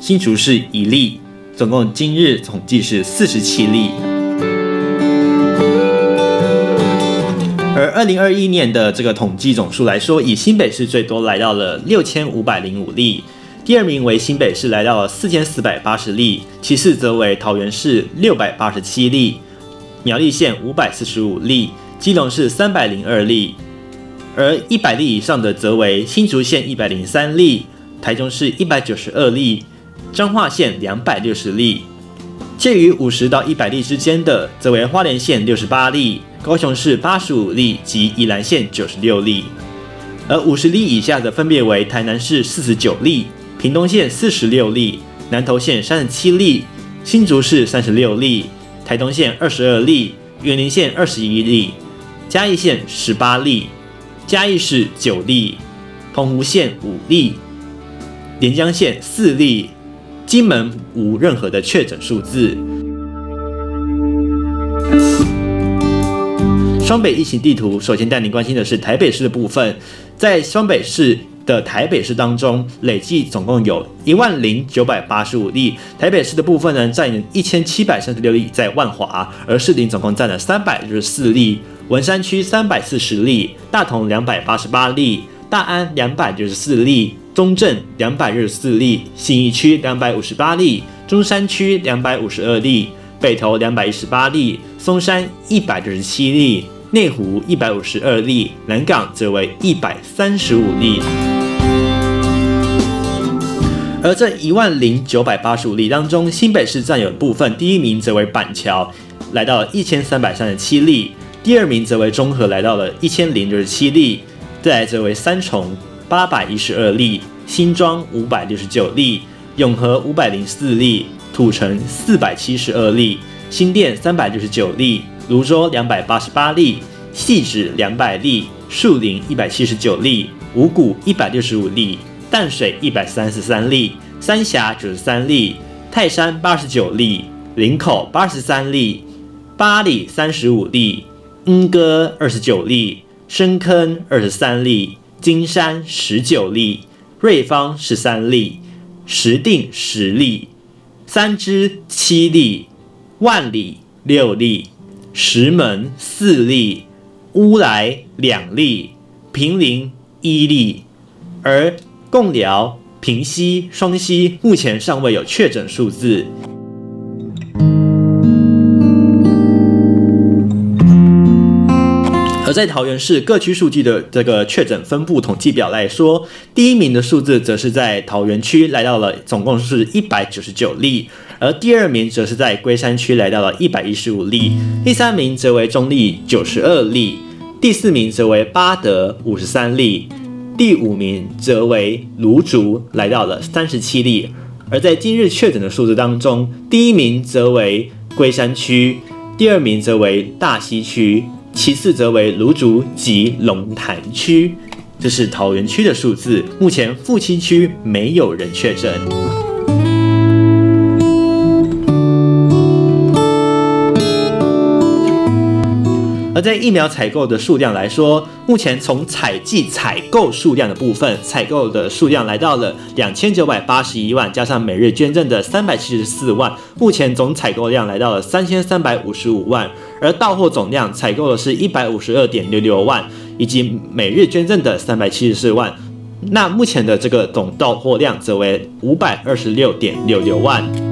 新竹市一例，总共今日统计是四十七例。二零二一年的这个统计总数来说，以新北市最多，来到了六千五百零五例，第二名为新北市，来到了四千四百八十例，其次则为桃园市六百八十七例，苗栗县五百四十五例，基隆市三百零二例，而一百例以上的则为新竹县一百零三例，台中市一百九十二例，彰化县两百六十例，介于五十到一百例之间的，则为花莲县六十八例。高雄市八十五例及宜兰县九十六例，而五十例以下的分别为台南市四十九例、屏东县四十六例、南投县三十七例、新竹市三十六例、台东县二十二例、员林县二十一例、嘉义县十八例、嘉义市九例、澎湖县五例、连江县四例、金门无任何的确诊数字。双北疫情地图，首先带您关心的是台北市的部分。在双北市的台北市当中，累计总共有一万零九百八十五例。台北市的部分呢，占一千七百三十六例，在万华，而士林总共占了三百六十四例，文山区三百四十例，大同两百八十八例，大安两百六十四例，中正两百六十四例，信义区两百五十八例，中山区两百五十二例，北投两百一十八例，松山一百六十七例。内湖一百五十二例，南港则为一百三十五例。而这一万零九百八十五例当中，新北市占有部分，第一名则为板桥，来到了一千三百三十七例；第二名则为中和，来到了一千零六十七例；再来则为三重八百一十二例，新庄五百六十九例，永和五百零四例，土城四百七十二例，新店三百六十九例。泸州两百八十八例，汐止两百例，树林一百七十九例，五谷一百六十五例，淡水一百三十三例，三峡九十三例，泰山八十九例，林口八十三例，八里三十五例，莺歌二十九例，深坑二十三例，金山十九例，瑞芳十三例，石碇十例，三芝七例，万里六例。石门四例，乌来两例，平林一例，而贡寮、平溪、双溪目前尚未有确诊数字。而在桃园市各区数据的这个确诊分布统计表来说，第一名的数字则是在桃园区来到了总共是一百九十九例，而第二名则是在龟山区来到了一百一十五例，第三名则为中坜九十二例，第四名则为八德五十三例，第五名则为芦竹来到了三十七例。而在今日确诊的数字当中，第一名则为龟山区，第二名则为大溪区。其次则为芦竹及龙潭区，这是桃园区的数字。目前复兴区没有人确诊。而在疫苗采购的数量来说，目前从采计采购数量的部分，采购的数量来到了两千九百八十一万，加上每日捐赠的三百七十四万，目前总采购量来到了三千三百五十五万。而到货总量采购的是一百五十二点六六万，以及每日捐赠的三百七十四万。那目前的这个总到货量则为五百二十六点六六万。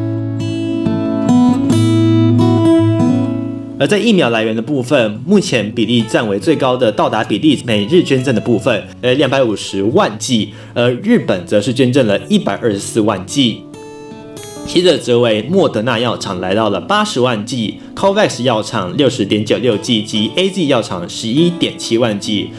而在疫苗来源的部分，目前比例占为最高的到达比例，每日捐赠的部分，呃，两百五十万剂，而日本则是捐赠了一百二十四万剂。接着则为莫德纳药厂来到了八十万剂，COVAX 药厂六十点九六剂及 AZ 药厂十一点七万剂，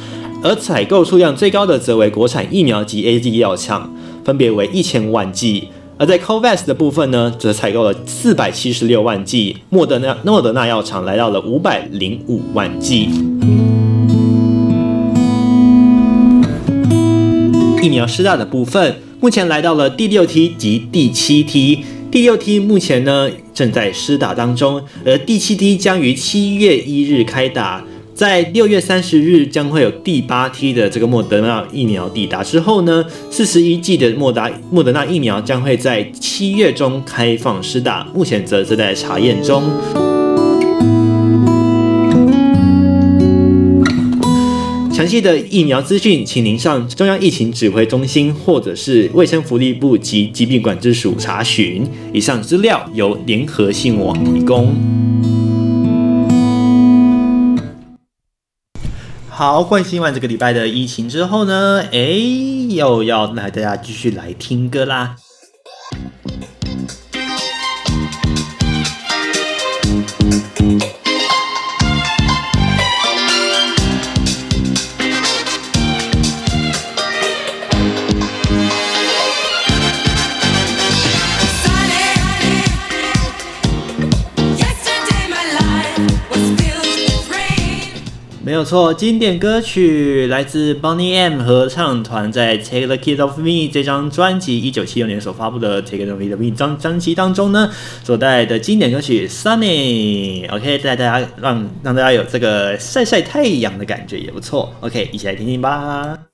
而采购数量最高的则为国产疫苗及 AZ 药厂，分别为一千万剂。而在 COVAX 的部分呢，则采购了四百七十六万剂，莫德纳莫德纳药厂来到了五百零五万剂。疫苗施打的部分，目前来到了第六梯及第七梯。第六梯目前呢正在施打当中，而第七梯将于七月一日开打，在六月三十日将会有第八批的这个莫德纳疫苗抵达之后呢，四十一剂的莫达莫德纳疫苗将会在七月中开放施打，目前则正在查验中。详细的疫苗资讯，请您上中央疫情指挥中心或者是卫生福利部及疾病管制署查询。以上资料由联合信网提供。好，关心完这个礼拜的疫情之后呢，哎，又要来大家继续来听歌啦。有错，经典歌曲来自 Boney M 合唱团在《Take the Kid of Me》这张专辑，一九七六年所发布的《Take the Key of Me》张专辑当中呢，所带来的经典歌曲《Sunny》。OK，带大家让让大家有这个晒晒太阳的感觉也不错。OK，一起来听听吧。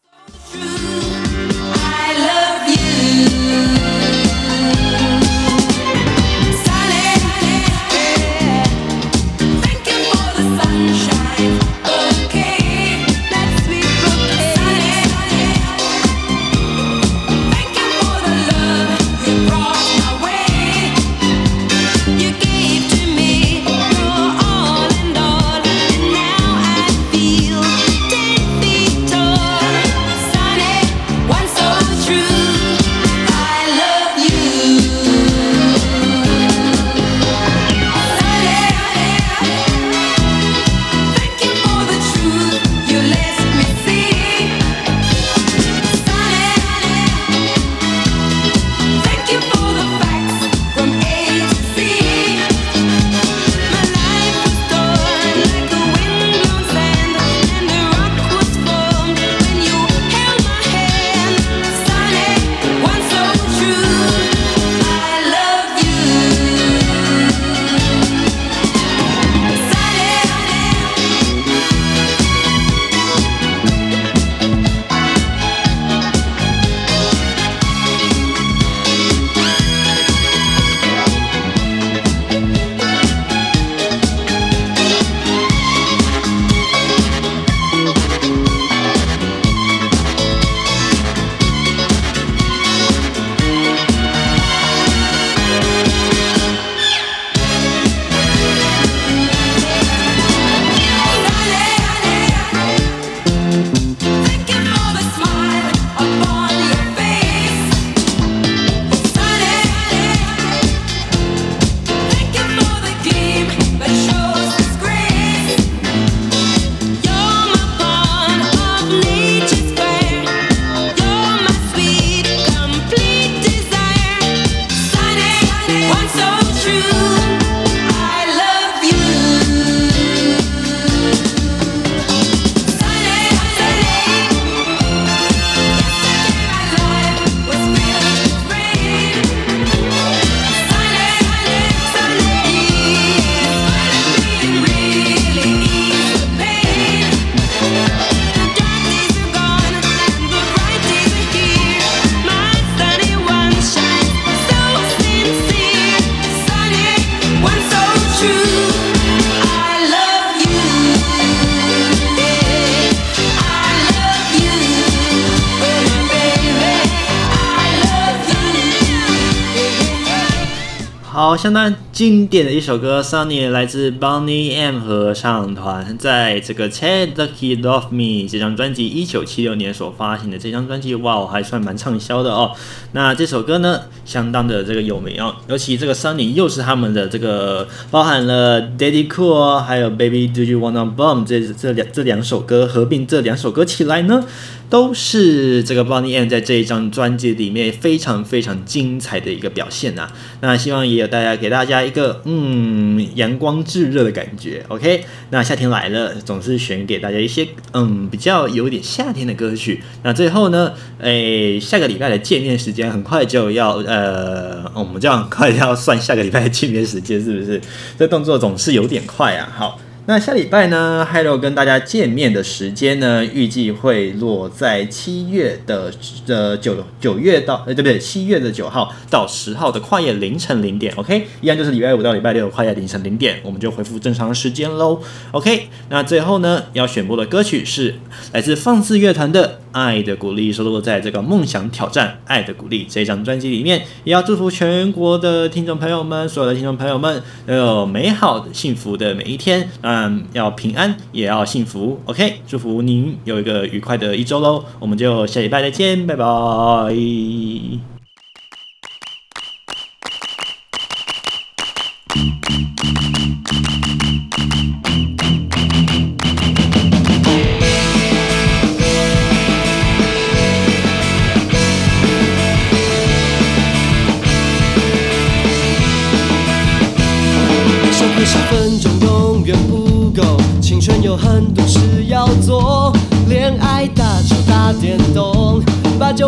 相当经典的一首歌《Sunny》来自 Boney M 合唱团，在这个《Take the Key Off Me》这张专辑，一九七六年所发行的这张专辑，哇，还算蛮畅销的哦。那这首歌呢，相当的这个有名哦，尤其这个《Sunny》又是他们的这个包含了《Daddy Cool》还有《Baby Do You Wanna Bomb》这这两这两首歌合并，这两首歌起来呢，都是这个 Bonnie M 在这一张专辑里面非常非常精彩的一个表现呐、那希望也有大家给大家一个嗯阳光炙热的感觉，OK？那夏天来了，总是选给大家一些嗯比较有点夏天的歌曲。那最后呢，诶，下个礼拜的见面时间很快就要呃，我们这样很快就要算下个礼拜的见面时间，是不是？这动作总是有点快啊。好。那下礼拜呢，Hello 跟大家见面的时间呢，预计会落在七月的呃九九月到呃对不对？七月的九号到十号的跨夜凌晨零点，OK，一样就是礼拜五到礼拜六的跨夜凌晨零点，我们就恢复正常时间喽，OK。那最后呢，要选播的歌曲是来自放肆乐团的。爱的鼓励收录在这个梦想挑战爱的鼓励这张专辑里面，也要祝福全国的听众朋友们，所有的听众朋友们都有美好的幸福的每一天，嗯，要平安也要幸福，OK，祝福您有一个愉快的一周喽，我们就下礼拜再见，拜拜。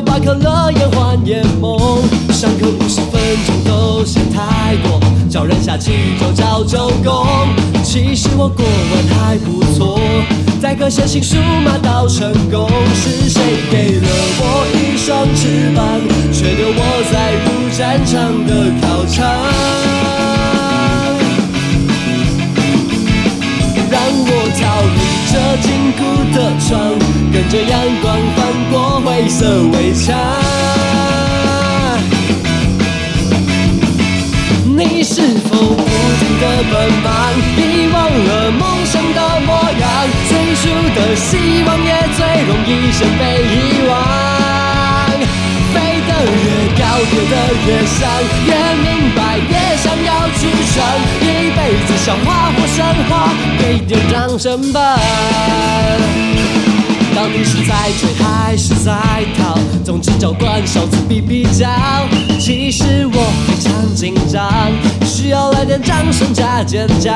把、可乐、烟花、夜梦。上课五十分钟都嫌太多，叫人下棋就叫周公。其实我过得还不错，载歌写信数码到成功。是谁给了我一双翅膀，却留我在不战场的考场？我逃离这禁锢的窗，跟着阳光翻过灰色围墙。你是否不停的奔忙，遗忘了梦想的模样？最初的希望也最容易先被遗忘。飞得越高，跌得越伤，想要去闯。一辈子笑话或神话，给点掌声吧。到底是在追还是在逃？总之叫短小自比比较。其实我非常紧张，需要来点掌声加尖叫。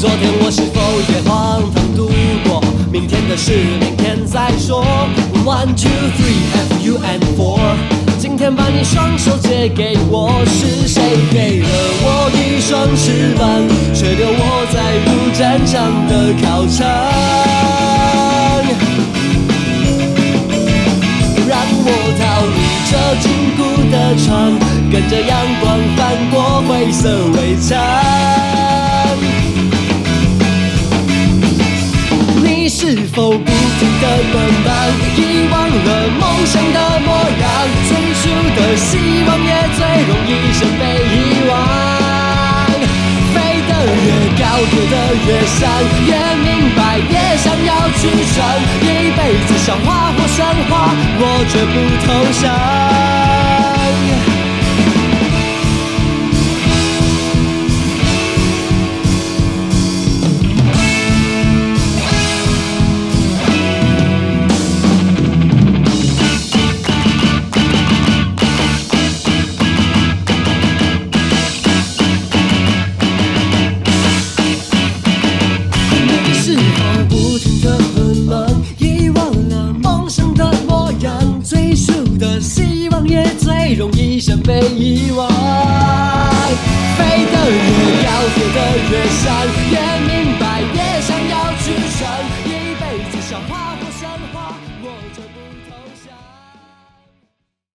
昨天我是否也荒唐度过？明天的事明天再说。One two three F U N four。今天把你双手借给我，是谁给了我一双翅膀，却留我在不战场的考场？让我逃离这禁锢的窗，跟着阳光翻过灰色围墙。否不停地奔忙，遗忘了梦想的模样？最初的希望也最容易先被遗忘。飞得越高，跌得越伤，越明白，越想要去闯。一辈子笑话或神话，我绝不投降。